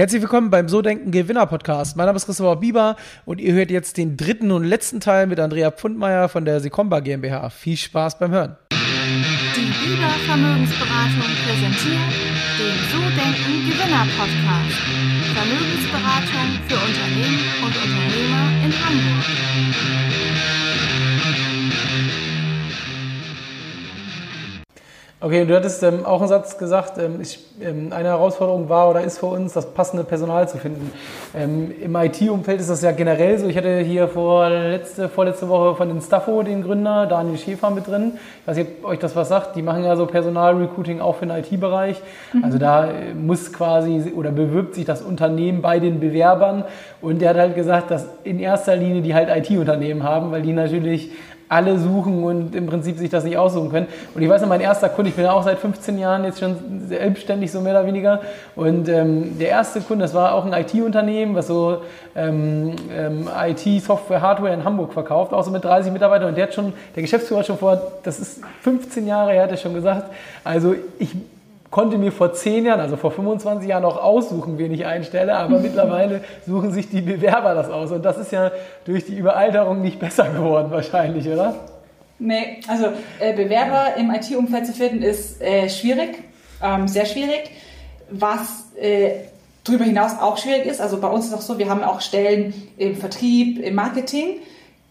Herzlich willkommen beim So Denken Gewinner Podcast. Mein Name ist Christopher Bieber und ihr hört jetzt den dritten und letzten Teil mit Andrea Pfundmeier von der Sekomba GmbH. Viel Spaß beim Hören. Die Bieber Vermögensberatung präsentiert den So Denken Gewinner Podcast. Vermögensberatung für Unternehmen und Unternehmer in Hamburg. Okay, du hattest ähm, auch einen Satz gesagt, ähm, ich, ähm, eine Herausforderung war oder ist für uns, das passende Personal zu finden. Ähm, Im IT-Umfeld ist das ja generell so. Ich hatte hier vor letzte, vorletzte Woche von den Staffo den Gründer, Daniel Schäfer, mit drin. Ich weiß nicht, ob euch das was sagt. Die machen ja so Personalrecruiting auch für den IT-Bereich. Mhm. Also da äh, muss quasi oder bewirbt sich das Unternehmen bei den Bewerbern. Und der hat halt gesagt, dass in erster Linie die halt IT-Unternehmen haben, weil die natürlich alle suchen und im Prinzip sich das nicht aussuchen können. Und ich weiß noch, mein erster Kunde, ich bin ja auch seit 15 Jahren jetzt schon selbstständig, so mehr oder weniger. Und ähm, der erste Kunde, das war auch ein IT-Unternehmen, was so ähm, ähm, IT, Software, Hardware in Hamburg verkauft, auch so mit 30 Mitarbeitern. Und der hat schon, der Geschäftsführer schon vor, das ist 15 Jahre her, hat er schon gesagt, also ich konnte mir vor zehn Jahren, also vor 25 Jahren auch aussuchen, wen ich einstelle, aber mittlerweile suchen sich die Bewerber das aus. Und das ist ja durch die Überalterung nicht besser geworden wahrscheinlich, oder? Nee, also äh, Bewerber im IT-Umfeld zu finden ist äh, schwierig, ähm, sehr schwierig. Was äh, darüber hinaus auch schwierig ist, also bei uns ist es auch so, wir haben auch Stellen im Vertrieb, im Marketing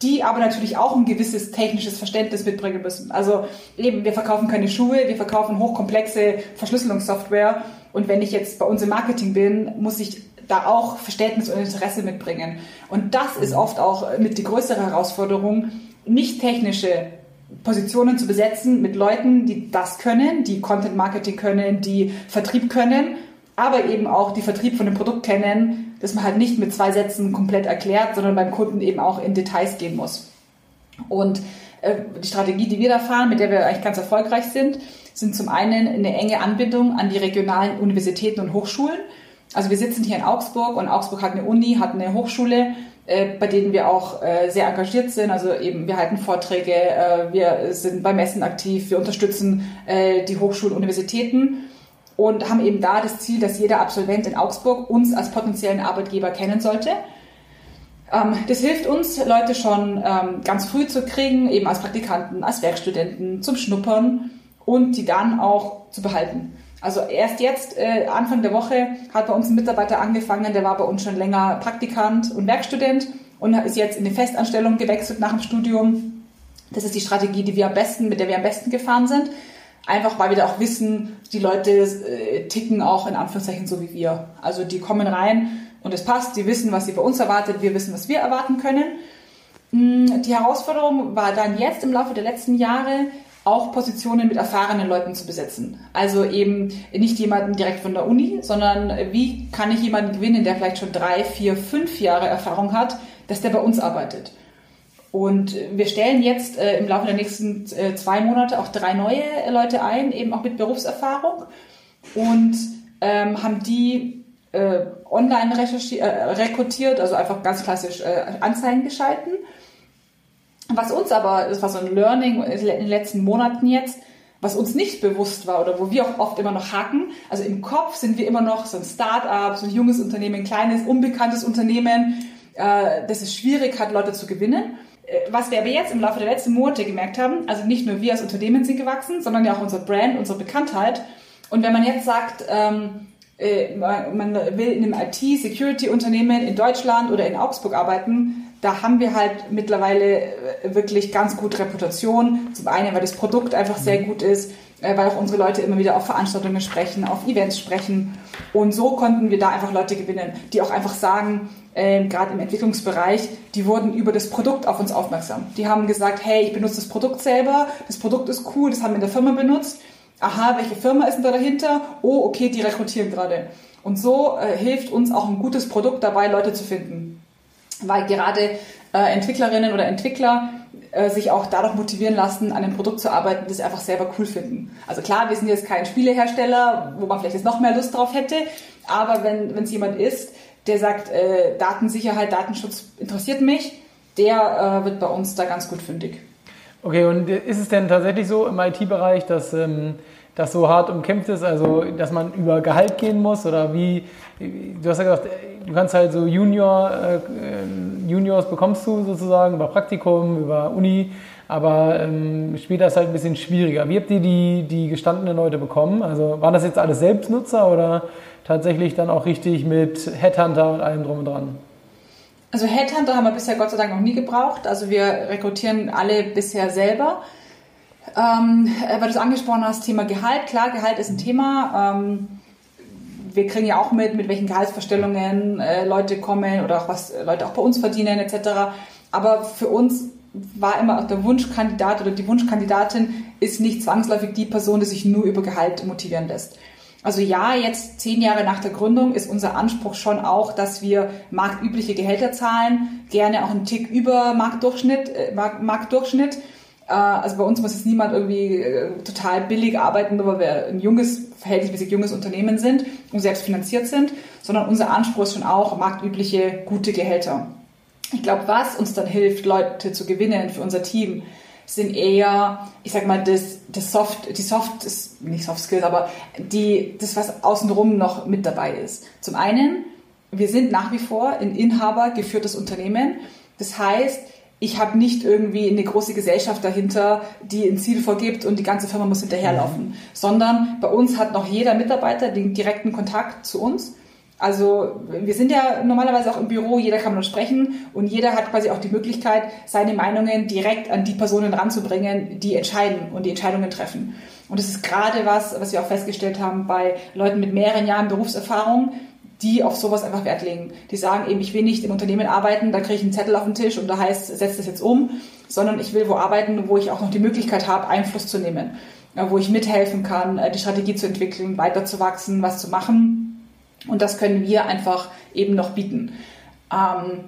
die aber natürlich auch ein gewisses technisches Verständnis mitbringen müssen. Also eben, wir verkaufen keine Schuhe, wir verkaufen hochkomplexe Verschlüsselungssoftware und wenn ich jetzt bei uns im Marketing bin, muss ich da auch Verständnis und Interesse mitbringen. Und das ist oft auch mit die größere Herausforderung, nicht technische Positionen zu besetzen mit Leuten, die das können, die Content Marketing können, die Vertrieb können, aber eben auch die Vertrieb von dem Produkt kennen, dass man halt nicht mit zwei Sätzen komplett erklärt, sondern beim Kunden eben auch in Details gehen muss. Und äh, die Strategie, die wir da fahren, mit der wir eigentlich ganz erfolgreich sind, sind zum einen eine enge Anbindung an die regionalen Universitäten und Hochschulen. Also wir sitzen hier in Augsburg und Augsburg hat eine Uni, hat eine Hochschule, äh, bei denen wir auch äh, sehr engagiert sind. Also eben wir halten Vorträge, wir sind bei Messen aktiv, wir unterstützen die Hochschulen, Universitäten und haben eben da das Ziel, dass jeder Absolvent in Augsburg uns als potenziellen Arbeitgeber kennen sollte. Ähm, das hilft uns, Leute schon ähm, ganz früh zu kriegen, eben als Praktikanten, als Werkstudenten, zum Schnuppern und die dann auch zu behalten. Also erst jetzt, äh, Anfang der Woche, hat bei uns ein Mitarbeiter angefangen, der war bei uns schon länger Praktikant und Werkstudent und ist jetzt in eine Festanstellung gewechselt nach dem Studium. Das ist die Strategie, die wir am besten, mit der wir am besten gefahren sind. Einfach weil wir da auch wissen, die Leute äh, ticken auch in Anführungszeichen so wie wir. Also die kommen rein und es passt, die wissen, was sie bei uns erwartet, wir wissen, was wir erwarten können. Mm, die Herausforderung war dann jetzt im Laufe der letzten Jahre auch Positionen mit erfahrenen Leuten zu besetzen. Also eben nicht jemanden direkt von der Uni, sondern wie kann ich jemanden gewinnen, der vielleicht schon drei, vier, fünf Jahre Erfahrung hat, dass der bei uns arbeitet. Und wir stellen jetzt äh, im Laufe der nächsten äh, zwei Monate auch drei neue Leute ein, eben auch mit Berufserfahrung und ähm, haben die äh, online äh, rekrutiert, also einfach ganz klassisch äh, Anzeigen geschalten. Was uns aber, das war so ein Learning in den letzten Monaten jetzt, was uns nicht bewusst war oder wo wir auch oft immer noch hacken. Also im Kopf sind wir immer noch so ein Start-up, so ein junges Unternehmen, ein kleines, unbekanntes Unternehmen, äh, das es schwierig hat, Leute zu gewinnen. Äh, was wir aber jetzt im Laufe der letzten Monate gemerkt haben, also nicht nur wir als Unternehmen sind gewachsen, sondern ja auch unser Brand, unsere Bekanntheit. Und wenn man jetzt sagt, ähm, äh, man will in einem IT-Security-Unternehmen in Deutschland oder in Augsburg arbeiten, da haben wir halt mittlerweile äh, wirklich ganz gut Reputation. Zum einen, weil das Produkt einfach sehr gut ist, weil auch unsere Leute immer wieder auf Veranstaltungen sprechen, auf Events sprechen. Und so konnten wir da einfach Leute gewinnen, die auch einfach sagen, äh, gerade im Entwicklungsbereich, die wurden über das Produkt auf uns aufmerksam. Die haben gesagt, hey, ich benutze das Produkt selber, das Produkt ist cool, das haben wir in der Firma benutzt. Aha, welche Firma ist denn da dahinter? Oh, okay, die rekrutieren gerade. Und so äh, hilft uns auch ein gutes Produkt dabei, Leute zu finden. Weil gerade äh, Entwicklerinnen oder Entwickler äh, sich auch dadurch motivieren lassen, an einem Produkt zu arbeiten, das sie einfach selber cool finden. Also klar, wir sind jetzt kein Spielehersteller, wo man vielleicht jetzt noch mehr Lust drauf hätte, aber wenn es jemand ist, der sagt, äh, Datensicherheit, Datenschutz interessiert mich, der äh, wird bei uns da ganz gut fündig. Okay, und ist es denn tatsächlich so im IT-Bereich, dass, ähm, das so hart umkämpft ist, also dass man über Gehalt gehen muss oder wie, du hast ja gesagt, du kannst halt so Junior, äh, Juniors bekommst du sozusagen über Praktikum, über Uni, aber ähm, später ist halt ein bisschen schwieriger. Wie habt ihr die, die gestandenen Leute bekommen? Also waren das jetzt alles Selbstnutzer oder tatsächlich dann auch richtig mit Headhunter und allem drum und dran? Also Headhunter haben wir bisher Gott sei Dank noch nie gebraucht. Also wir rekrutieren alle bisher selber. Ähm, weil du es angesprochen hast, Thema Gehalt. Klar, Gehalt ist ein Thema. Ähm, wir kriegen ja auch mit, mit welchen Gehaltsvorstellungen äh, Leute kommen oder auch was Leute auch bei uns verdienen etc. Aber für uns war immer auch der Wunschkandidat oder die Wunschkandidatin ist nicht zwangsläufig die Person, die sich nur über Gehalt motivieren lässt. Also ja, jetzt zehn Jahre nach der Gründung ist unser Anspruch schon auch, dass wir marktübliche Gehälter zahlen, gerne auch einen Tick über Marktdurchschnitt. Äh, Marktdurchschnitt. Äh, also bei uns muss jetzt niemand irgendwie äh, total billig arbeiten, nur weil wir ein junges, verhältnismäßig junges Unternehmen sind und selbst finanziert sind, sondern unser Anspruch ist schon auch marktübliche, gute Gehälter. Ich glaube, was uns dann hilft, Leute zu gewinnen für unser Team, sind eher, ich sag mal, das, das Soft, die Soft, nicht Soft Skills, aber die, das, was außenrum noch mit dabei ist. Zum einen, wir sind nach wie vor ein Inhaber geführtes Unternehmen. Das heißt, ich habe nicht irgendwie eine große Gesellschaft dahinter, die ein Ziel vorgibt und die ganze Firma muss hinterherlaufen, mhm. sondern bei uns hat noch jeder Mitarbeiter den direkten Kontakt zu uns also wir sind ja normalerweise auch im Büro, jeder kann mit uns sprechen und jeder hat quasi auch die Möglichkeit, seine Meinungen direkt an die Personen ranzubringen, die entscheiden und die Entscheidungen treffen. Und das ist gerade was, was wir auch festgestellt haben bei Leuten mit mehreren Jahren Berufserfahrung, die auf sowas einfach Wert legen. Die sagen eben, ich will nicht im Unternehmen arbeiten, da kriege ich einen Zettel auf den Tisch und da heißt, setz das jetzt um, sondern ich will wo arbeiten, wo ich auch noch die Möglichkeit habe, Einfluss zu nehmen, wo ich mithelfen kann, äh, die Strategie zu entwickeln, weiterzuwachsen, was zu machen und das können wir einfach eben noch bieten. Ähm,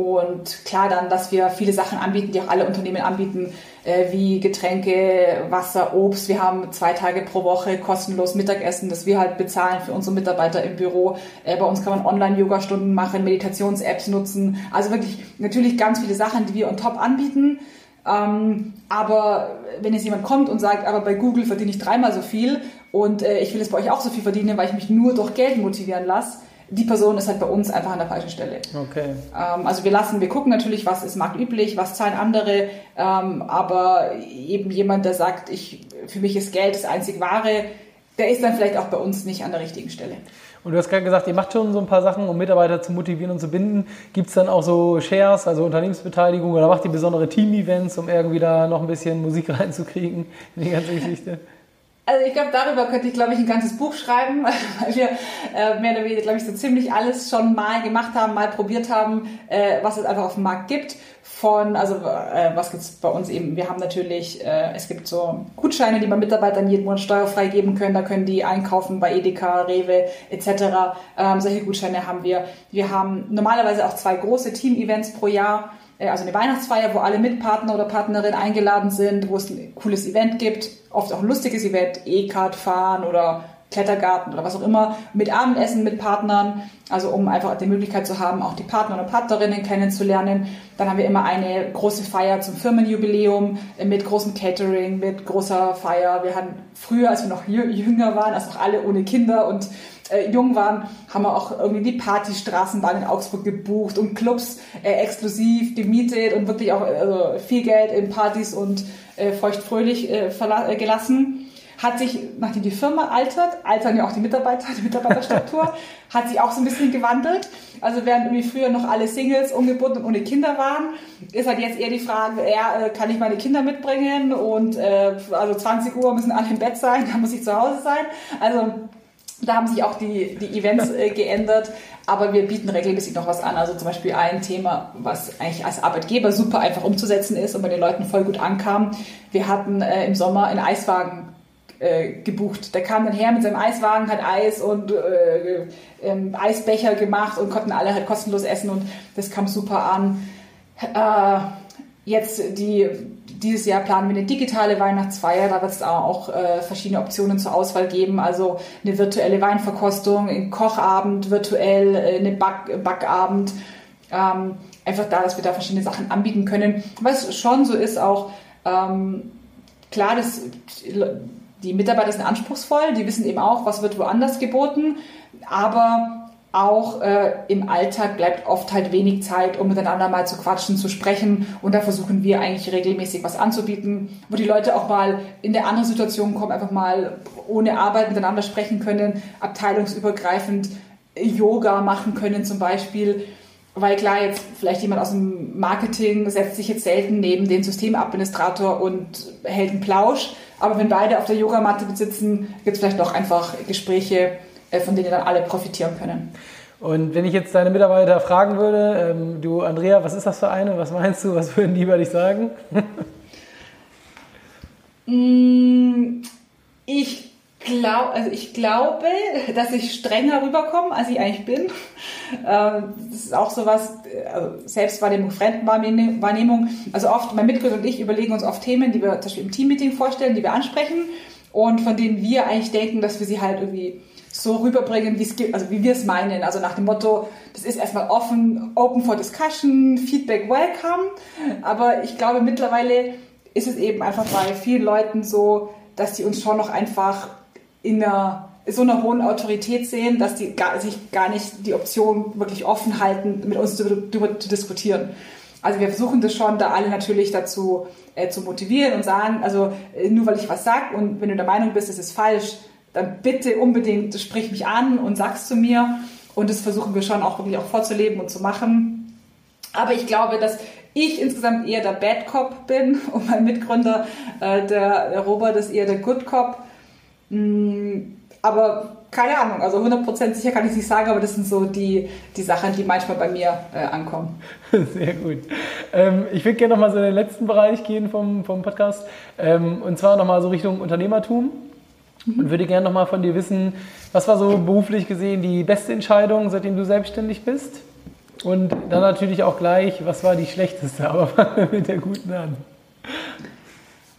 und klar dann, dass wir viele Sachen anbieten, die auch alle Unternehmen anbieten, äh, wie Getränke, Wasser, Obst. Wir haben zwei Tage pro Woche kostenlos Mittagessen, das wir halt bezahlen für unsere Mitarbeiter im Büro. Äh, bei uns kann man Online-Yoga-Stunden machen, Meditations-Apps nutzen. Also wirklich natürlich ganz viele Sachen, die wir on top anbieten. Ähm, aber wenn jetzt jemand kommt und sagt, aber bei Google verdiene ich dreimal so viel und äh, ich will jetzt bei euch auch so viel verdienen, weil ich mich nur durch Geld motivieren lasse, die Person ist halt bei uns einfach an der falschen Stelle. Okay. Ähm, also wir lassen, wir gucken natürlich, was ist marktüblich, was zahlen andere, ähm, aber eben jemand, der sagt, ich, für mich ist Geld das einzig Wahre, der ist dann vielleicht auch bei uns nicht an der richtigen Stelle. Und du hast gerade gesagt, ihr macht schon so ein paar Sachen, um Mitarbeiter zu motivieren und zu binden. Gibt es dann auch so Shares, also Unternehmensbeteiligung, oder macht ihr besondere Team-Events, um irgendwie da noch ein bisschen Musik reinzukriegen in die ganze Geschichte? Also ich glaube, darüber könnte ich, glaube ich, ein ganzes Buch schreiben, weil wir äh, mehr oder weniger, glaube ich, so ziemlich alles schon mal gemacht haben, mal probiert haben, äh, was es einfach auf dem Markt gibt. Von, also äh, was gibt's bei uns eben? Wir haben natürlich, äh, es gibt so Gutscheine, die man Mitarbeitern jeden Monat steuerfrei geben können. Da können die einkaufen bei Edeka, Rewe etc. Ähm, solche Gutscheine haben wir. Wir haben normalerweise auch zwei große Team-Events pro Jahr also eine Weihnachtsfeier, wo alle Mitpartner oder Partnerin eingeladen sind, wo es ein cooles Event gibt, oft auch ein lustiges Event, E-Card fahren oder Klettergarten oder was auch immer, mit Abendessen mit Partnern, also um einfach die Möglichkeit zu haben, auch die Partner oder Partnerinnen kennenzulernen. Dann haben wir immer eine große Feier zum Firmenjubiläum äh, mit großem Catering, mit großer Feier. Wir hatten früher, als wir noch jünger waren, als noch alle ohne Kinder und äh, jung waren, haben wir auch irgendwie die Partystraßenbahn in Augsburg gebucht und Clubs äh, exklusiv gemietet und wirklich auch äh, viel Geld in Partys und äh, feuchtfröhlich äh, äh, gelassen. Hat sich, nachdem die Firma altert, altern ja auch die Mitarbeiter, die Mitarbeiterstruktur, hat sich auch so ein bisschen gewandelt. Also während irgendwie früher noch alle Singles, ungebunden und ohne Kinder waren, ist halt jetzt eher die Frage, ja, äh, kann ich meine Kinder mitbringen? Und äh, also 20 Uhr müssen alle im Bett sein, dann muss ich zu Hause sein. Also da haben sich auch die, die Events äh, geändert, aber wir bieten regelmäßig noch was an. Also zum Beispiel ein Thema, was eigentlich als Arbeitgeber super einfach umzusetzen ist und bei den Leuten voll gut ankam. Wir hatten äh, im Sommer einen Eiswagen äh, gebucht. Der kam dann her mit seinem Eiswagen, hat Eis und äh, ähm, Eisbecher gemacht und konnten alle halt kostenlos essen und das kam super an. Äh, jetzt die dieses Jahr planen wir eine digitale Weihnachtsfeier. Da wird es auch äh, verschiedene Optionen zur Auswahl geben. Also eine virtuelle Weinverkostung, ein Kochabend virtuell, äh, eine Back Backabend. Ähm, einfach da, dass wir da verschiedene Sachen anbieten können. Was schon so ist auch, ähm, klar, das, die Mitarbeiter sind anspruchsvoll, die wissen eben auch, was wird woanders geboten, aber auch äh, im Alltag bleibt oft halt wenig Zeit, um miteinander mal zu quatschen, zu sprechen. Und da versuchen wir eigentlich regelmäßig was anzubieten, wo die Leute auch mal in der anderen Situation kommen, einfach mal ohne Arbeit miteinander sprechen können, abteilungsübergreifend Yoga machen können zum Beispiel. Weil klar, jetzt vielleicht jemand aus dem Marketing setzt sich jetzt selten neben den Systemadministrator und hält einen Plausch. Aber wenn beide auf der Yogamatte sitzen, gibt es vielleicht doch einfach Gespräche, von denen dann alle profitieren können. Und wenn ich jetzt deine Mitarbeiter fragen würde, ähm, du Andrea, was ist das für eine? Was meinst du? Was würden die über dich sagen? Mm, ich, glaub, also ich glaube, dass ich strenger rüberkomme, als ich eigentlich bin. Ähm, das ist auch sowas, also Selbstwahrnehmung, Fremdenwahrnehmung. Also oft, mein Mitgründer und ich überlegen uns oft Themen, die wir zum Beispiel im Teammeeting vorstellen, die wir ansprechen und von denen wir eigentlich denken, dass wir sie halt irgendwie so rüberbringen, also wie wir es meinen. Also nach dem Motto, das ist erstmal offen, open for discussion, Feedback welcome. Aber ich glaube, mittlerweile ist es eben einfach bei vielen Leuten so, dass die uns schon noch einfach in einer so einer hohen Autorität sehen, dass die gar, sich gar nicht die Option wirklich offen halten, mit uns darüber zu diskutieren. Also wir versuchen das schon, da alle natürlich dazu äh, zu motivieren und sagen, also äh, nur weil ich was sage und wenn du der Meinung bist, es ist falsch, dann bitte unbedingt sprich mich an und sag's zu mir. Und das versuchen wir schon auch wirklich auch vorzuleben und zu machen. Aber ich glaube, dass ich insgesamt eher der Bad Cop bin und mein Mitgründer, äh, der, der, Robert, ist eher der Good Cop. Mm, aber keine Ahnung, also 100% sicher kann ich nicht sagen, aber das sind so die, die Sachen, die manchmal bei mir äh, ankommen. Sehr gut. Ähm, ich würde gerne nochmal so in den letzten Bereich gehen vom, vom Podcast ähm, und zwar nochmal so Richtung Unternehmertum. Und würde gerne nochmal von dir wissen, was war so beruflich gesehen die beste Entscheidung, seitdem du selbstständig bist? Und dann natürlich auch gleich, was war die schlechteste? Aber fangen wir mit der guten an.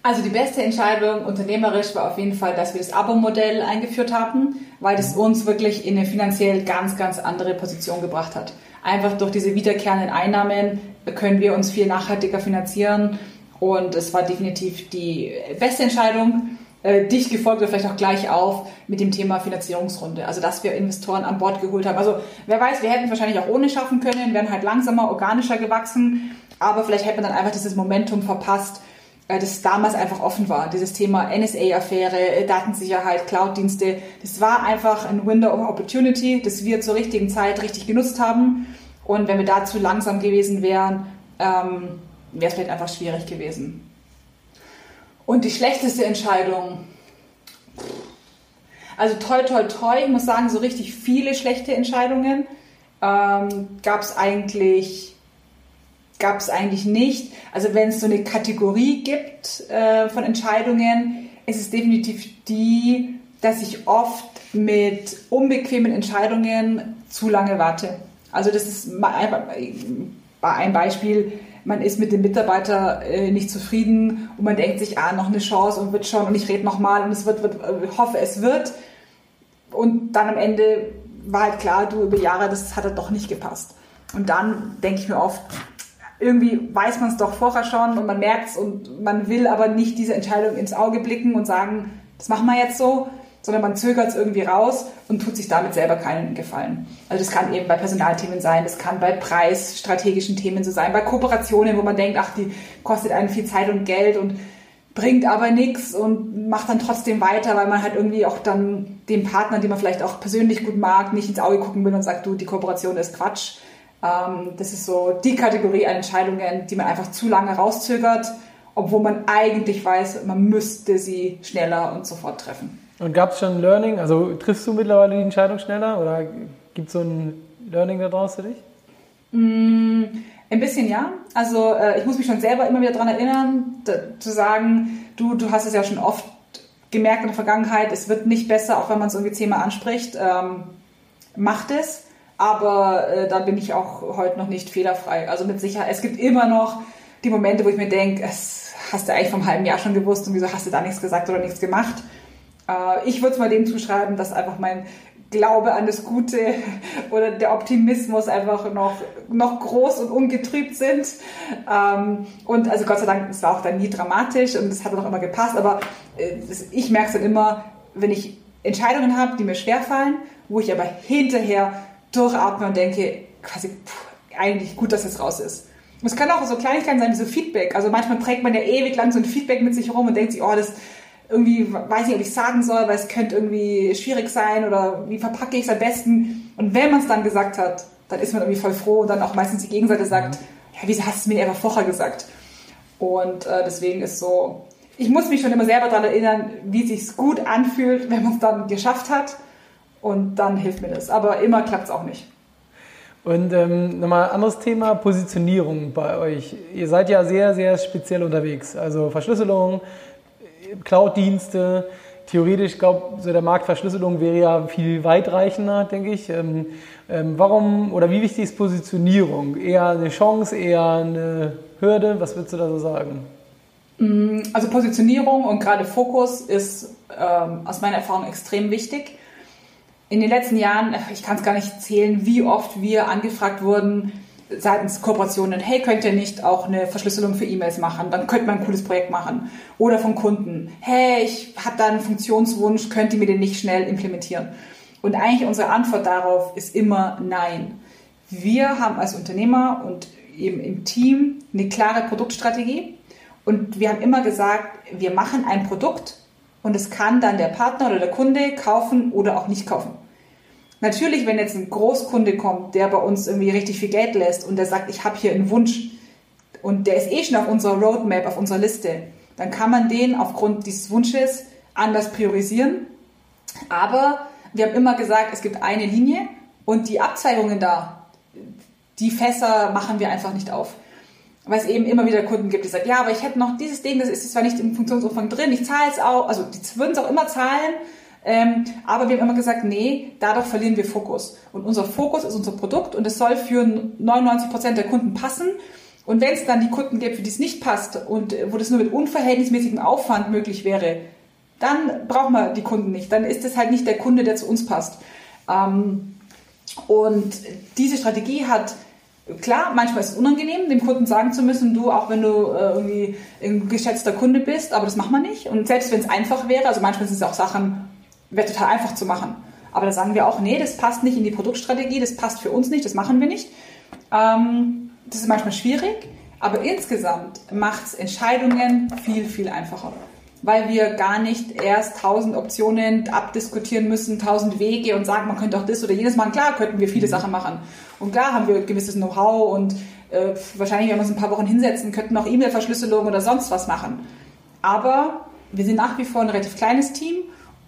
Also die beste Entscheidung unternehmerisch war auf jeden Fall, dass wir das Abo-Modell eingeführt haben, weil das uns wirklich in eine finanziell ganz, ganz andere Position gebracht hat. Einfach durch diese wiederkehrenden Einnahmen können wir uns viel nachhaltiger finanzieren und es war definitiv die beste Entscheidung äh, dicht gefolgt oder vielleicht auch gleich auf mit dem Thema Finanzierungsrunde. Also dass wir Investoren an Bord geholt haben. Also wer weiß, wir hätten es wahrscheinlich auch ohne schaffen können, wären halt langsamer, organischer gewachsen, aber vielleicht hätte man dann einfach dieses Momentum verpasst, äh, das damals einfach offen war. Dieses Thema NSA-Affäre, äh, Datensicherheit, Cloud-Dienste, das war einfach ein Window of Opportunity, das wir zur richtigen Zeit richtig genutzt haben. Und wenn wir da zu langsam gewesen wären, ähm, wäre es vielleicht einfach schwierig gewesen. Und die schlechteste Entscheidung, also toi, toi, toi, ich muss sagen, so richtig viele schlechte Entscheidungen ähm, gab es eigentlich, gab es eigentlich nicht. Also wenn es so eine Kategorie gibt äh, von Entscheidungen, ist es definitiv die, dass ich oft mit unbequemen Entscheidungen zu lange warte. Also das ist ein Beispiel man ist mit dem Mitarbeiter äh, nicht zufrieden und man denkt sich, ah, noch eine Chance und wird schon und ich rede nochmal und es wird, wird, ich hoffe, es wird. Und dann am Ende war halt klar, du über Jahre, das hat halt doch nicht gepasst. Und dann denke ich mir oft, irgendwie weiß man es doch vorher schon und man merkt es und man will aber nicht diese Entscheidung ins Auge blicken und sagen, das machen wir jetzt so, sondern man zögert es irgendwie raus und tut sich damit selber keinen Gefallen. Also das kann eben bei Personalthemen sein, das kann bei preisstrategischen Themen so sein, bei Kooperationen, wo man denkt, ach, die kostet einen viel Zeit und Geld und bringt aber nichts und macht dann trotzdem weiter, weil man halt irgendwie auch dann dem Partner, den man vielleicht auch persönlich gut mag, nicht ins Auge gucken will und sagt, du, die Kooperation ist Quatsch. Ähm, das ist so die Kategorie an Entscheidungen, die man einfach zu lange rauszögert, obwohl man eigentlich weiß, man müsste sie schneller und sofort treffen. Und gab es schon Learning? Also triffst du mittlerweile die Entscheidung schneller oder gibt es so ein Learning daraus für dich? Mm, ein bisschen ja. Also äh, ich muss mich schon selber immer wieder daran erinnern, zu sagen, du, du hast es ja schon oft gemerkt in der Vergangenheit, es wird nicht besser, auch wenn man es irgendwie zehnmal anspricht. Ähm, macht es. Aber äh, da bin ich auch heute noch nicht fehlerfrei. Also mit Sicherheit, es gibt immer noch die Momente, wo ich mir denke, es hast du eigentlich vom halben Jahr schon gewusst und wieso hast du da nichts gesagt oder nichts gemacht. Äh, ich würde es mal dem zuschreiben, dass einfach mein Glaube an das Gute oder der Optimismus einfach noch, noch groß und ungetrübt sind. Ähm, und also Gott sei Dank, es war auch dann nie dramatisch und es hat auch immer gepasst, aber äh, ich merke es dann immer, wenn ich Entscheidungen habe, die mir schwerfallen, wo ich aber hinterher durchatme und denke, quasi, pff, eigentlich gut, dass es raus ist. Und es kann auch so Kleinigkeiten sein, wie so Feedback. Also manchmal trägt man ja ewig lang so ein Feedback mit sich rum und denkt sich, oh, das irgendwie, weiß nicht, ob ich sagen soll, weil es könnte irgendwie schwierig sein oder wie verpacke ich es am besten. Und wenn man es dann gesagt hat, dann ist man irgendwie voll froh und dann auch meistens die Gegenseite sagt, ja, wieso hast du es mir einfach vorher gesagt? Und äh, deswegen ist so, ich muss mich schon immer selber daran erinnern, wie es sich gut anfühlt, wenn man es dann geschafft hat. Und dann hilft mir das. Aber immer klappt es auch nicht. Und ähm, nochmal ein anderes Thema, Positionierung bei euch. Ihr seid ja sehr, sehr speziell unterwegs. Also Verschlüsselung, Cloud-Dienste. Theoretisch, glaube, so der Markt Verschlüsselung wäre ja viel weitreichender, denke ich. Ähm, ähm, warum oder wie wichtig ist Positionierung? Eher eine Chance, eher eine Hürde? Was würdest du da so sagen? Mm, also Positionierung und gerade Fokus ist ähm, aus meiner Erfahrung extrem wichtig. In den letzten Jahren, ich kann es gar nicht zählen, wie oft wir angefragt wurden, seitens Kooperationen, hey, könnt ihr nicht auch eine Verschlüsselung für E-Mails machen? Dann könnte man ein cooles Projekt machen. Oder von Kunden, hey, ich habe da einen Funktionswunsch, könnt ihr mir den nicht schnell implementieren? Und eigentlich unsere Antwort darauf ist immer nein. Wir haben als Unternehmer und eben im Team eine klare Produktstrategie und wir haben immer gesagt, wir machen ein Produkt und es kann dann der Partner oder der Kunde kaufen oder auch nicht kaufen. Natürlich, wenn jetzt ein Großkunde kommt, der bei uns irgendwie richtig viel Geld lässt und der sagt, ich habe hier einen Wunsch und der ist eh schon auf unserer Roadmap, auf unserer Liste, dann kann man den aufgrund dieses Wunsches anders priorisieren. Aber wir haben immer gesagt, es gibt eine Linie und die Abzweigungen da, die Fässer machen wir einfach nicht auf. Weil es eben immer wieder Kunden gibt, die sagen, ja, aber ich hätte noch dieses Ding, das ist zwar nicht im Funktionsumfang drin, ich zahle es auch, also die würden es auch immer zahlen, ähm, aber wir haben immer gesagt, nee, dadurch verlieren wir Fokus. Und unser Fokus ist unser Produkt und es soll für 99 Prozent der Kunden passen. Und wenn es dann die Kunden gibt, für die es nicht passt und wo das nur mit unverhältnismäßigem Aufwand möglich wäre, dann brauchen wir die Kunden nicht. Dann ist es halt nicht der Kunde, der zu uns passt. Ähm, und diese Strategie hat Klar, manchmal ist es unangenehm, dem Kunden sagen zu müssen, du, auch wenn du äh, irgendwie ein geschätzter Kunde bist, aber das macht man nicht. Und selbst wenn es einfach wäre, also manchmal sind es auch Sachen, wäre total einfach zu machen. Aber da sagen wir auch, nee, das passt nicht in die Produktstrategie, das passt für uns nicht, das machen wir nicht. Ähm, das ist manchmal schwierig, aber insgesamt macht es Entscheidungen viel, viel einfacher. Weil wir gar nicht erst tausend Optionen abdiskutieren müssen, tausend Wege und sagen, man könnte auch das oder jenes machen. Klar könnten wir viele Sachen machen. Und klar haben wir gewisses Know-how und äh, wahrscheinlich, wenn wir uns ein paar Wochen hinsetzen, könnten auch E-Mail-Verschlüsselung oder sonst was machen. Aber wir sind nach wie vor ein relativ kleines Team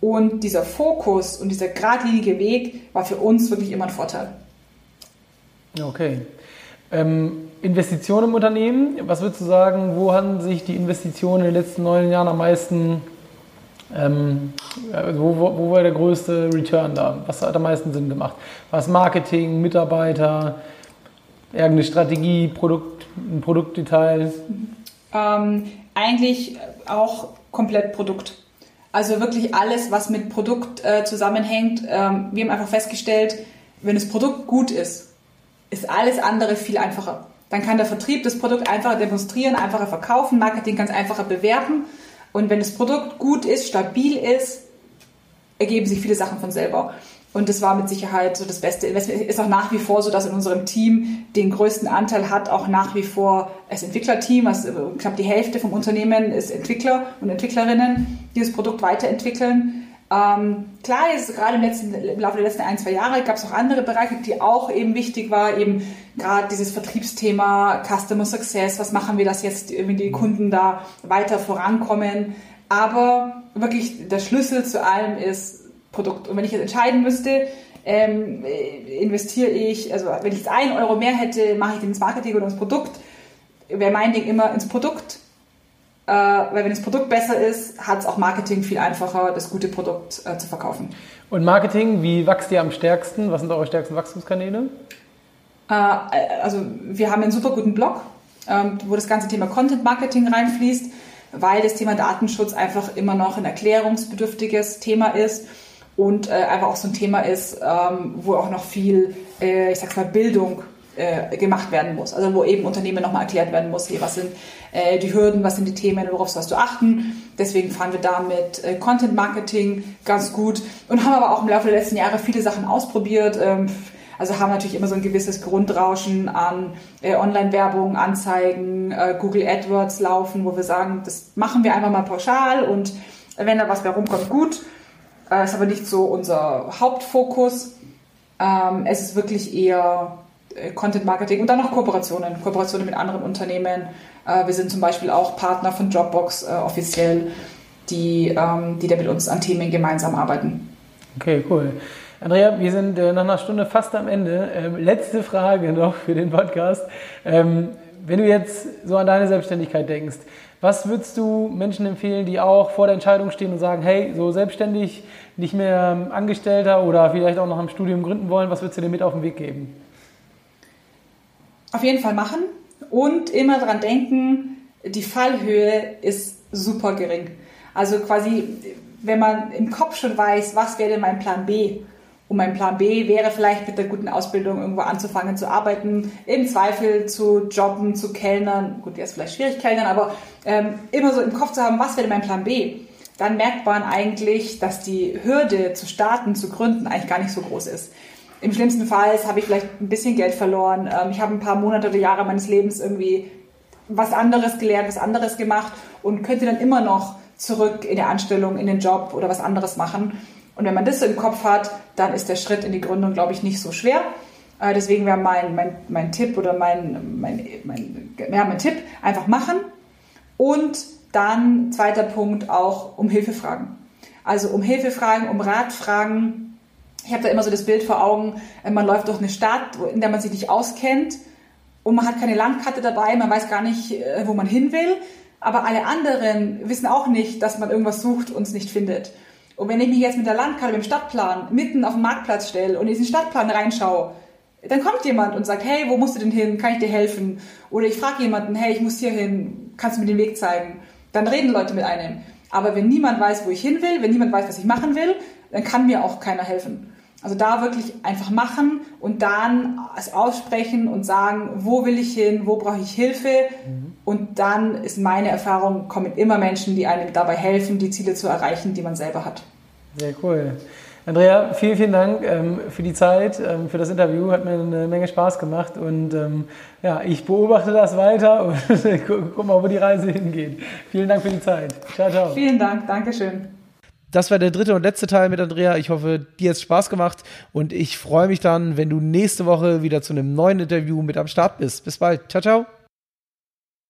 und dieser Fokus und dieser geradlinige Weg war für uns wirklich immer ein Vorteil. Okay. Ähm, Investitionen im Unternehmen, was würdest du sagen, wo haben sich die Investitionen in den letzten neun Jahren am meisten, ähm, wo, wo, wo, war der größte Return da? Was hat am meisten Sinn gemacht? Was Marketing, Mitarbeiter, irgendeine Strategie, Produkt, ein Produktdetail? Ähm, eigentlich auch komplett Produkt. Also wirklich alles, was mit Produkt äh, zusammenhängt. Ähm, wir haben einfach festgestellt, wenn das Produkt gut ist, ist alles andere viel einfacher. Dann kann der Vertrieb das Produkt einfacher demonstrieren, einfacher verkaufen, Marketing ganz einfacher bewerben. Und wenn das Produkt gut ist, stabil ist, ergeben sich viele Sachen von selber. Und das war mit Sicherheit so das Beste. Es ist auch nach wie vor so, dass in unserem Team den größten Anteil hat auch nach wie vor das Entwicklerteam. Also knapp die Hälfte vom Unternehmen ist Entwickler und Entwicklerinnen, die das Produkt weiterentwickeln. Ähm, klar, jetzt gerade im, letzten, im Laufe der letzten ein, zwei Jahre gab es auch andere Bereiche, die auch eben wichtig war, eben gerade dieses Vertriebsthema, Customer Success, was machen wir, dass jetzt irgendwie die Kunden da weiter vorankommen. Aber wirklich der Schlüssel zu allem ist Produkt. Und wenn ich jetzt entscheiden müsste, ähm, investiere ich, also wenn ich jetzt einen Euro mehr hätte, mache ich den ins Marketing oder ins Produkt, wäre mein Ding immer ins Produkt. Äh, weil wenn das Produkt besser ist, hat es auch Marketing viel einfacher, das gute Produkt äh, zu verkaufen. Und Marketing, wie wächst ihr am stärksten? Was sind eure stärksten Wachstumskanäle? Äh, also wir haben einen super guten Blog, ähm, wo das ganze Thema Content Marketing reinfließt, weil das Thema Datenschutz einfach immer noch ein erklärungsbedürftiges Thema ist und äh, einfach auch so ein Thema ist, ähm, wo auch noch viel, äh, ich sag's mal, Bildung äh, gemacht werden muss. Also wo eben Unternehmen nochmal erklärt werden muss, hey, was sind äh, die Hürden, was sind die Themen, worauf sollst du achten. Deswegen fahren wir da mit äh, Content Marketing ganz gut und haben aber auch im Laufe der letzten Jahre viele Sachen ausprobiert. Ähm, also haben natürlich immer so ein gewisses Grundrauschen an äh, Online-Werbung, Anzeigen, äh, Google AdWords laufen, wo wir sagen, das machen wir einfach mal pauschal und wenn da was bei rumkommt, gut. Äh, ist aber nicht so unser Hauptfokus. Ähm, es ist wirklich eher äh, Content Marketing und dann noch Kooperationen, Kooperationen mit anderen Unternehmen. Äh, wir sind zum Beispiel auch Partner von Dropbox äh, offiziell, die, ähm, die da mit uns an Themen gemeinsam arbeiten. Okay, cool. Andrea, wir sind nach einer Stunde fast am Ende. Ähm, letzte Frage noch für den Podcast. Ähm, wenn du jetzt so an deine Selbstständigkeit denkst, was würdest du Menschen empfehlen, die auch vor der Entscheidung stehen und sagen, hey, so selbstständig, nicht mehr Angestellter oder vielleicht auch noch im Studium gründen wollen, was würdest du dir mit auf den Weg geben? Auf jeden Fall machen und immer daran denken, die Fallhöhe ist super gering. Also quasi, wenn man im Kopf schon weiß, was wäre denn mein Plan B? Und mein Plan B wäre vielleicht mit der guten Ausbildung irgendwo anzufangen zu arbeiten, im Zweifel zu jobben, zu kellnern. Gut, wäre es vielleicht schwierig kellnern, aber ähm, immer so im Kopf zu haben, was wäre mein Plan B? Dann merkt man eigentlich, dass die Hürde zu starten, zu gründen eigentlich gar nicht so groß ist. Im schlimmsten Fall habe ich vielleicht ein bisschen Geld verloren. Ähm, ich habe ein paar Monate oder Jahre meines Lebens irgendwie was anderes gelernt, was anderes gemacht und könnte dann immer noch zurück in der Anstellung, in den Job oder was anderes machen. Und wenn man das im Kopf hat, dann ist der Schritt in die Gründung, glaube ich, nicht so schwer. Äh, deswegen wäre mein, mein, mein Tipp oder mein, mein, mein, ja, mein Tipp, einfach machen. Und dann, zweiter Punkt, auch um Hilfe fragen. Also um Hilfe fragen, um Rat fragen, ich habe da immer so das Bild vor Augen, äh, man läuft durch eine Stadt, in der man sich nicht auskennt und man hat keine Landkarte dabei, man weiß gar nicht, äh, wo man hin will, aber alle anderen wissen auch nicht, dass man irgendwas sucht und es nicht findet. Und wenn ich mich jetzt mit der Landkarte, mit dem Stadtplan mitten auf den Marktplatz stelle und in diesen Stadtplan reinschaue, dann kommt jemand und sagt, hey, wo musst du denn hin? Kann ich dir helfen? Oder ich frage jemanden, hey, ich muss hier hin, kannst du mir den Weg zeigen? Dann reden Leute mit einem. Aber wenn niemand weiß, wo ich hin will, wenn niemand weiß, was ich machen will, dann kann mir auch keiner helfen. Also da wirklich einfach machen und dann es aussprechen und sagen, wo will ich hin, wo brauche ich Hilfe. Mhm. Und dann ist meine Erfahrung, kommen immer Menschen, die einem dabei helfen, die Ziele zu erreichen, die man selber hat. Sehr cool. Andrea, vielen, vielen Dank ähm, für die Zeit, ähm, für das Interview. Hat mir eine Menge Spaß gemacht und ähm, ja, ich beobachte das weiter und guck mal, wo die Reise hingeht. Vielen Dank für die Zeit. Ciao, ciao. Vielen Dank, Dankeschön. Das war der dritte und letzte Teil mit Andrea. Ich hoffe, dir hat es Spaß gemacht und ich freue mich dann, wenn du nächste Woche wieder zu einem neuen Interview mit am Start bist. Bis bald. Ciao, ciao.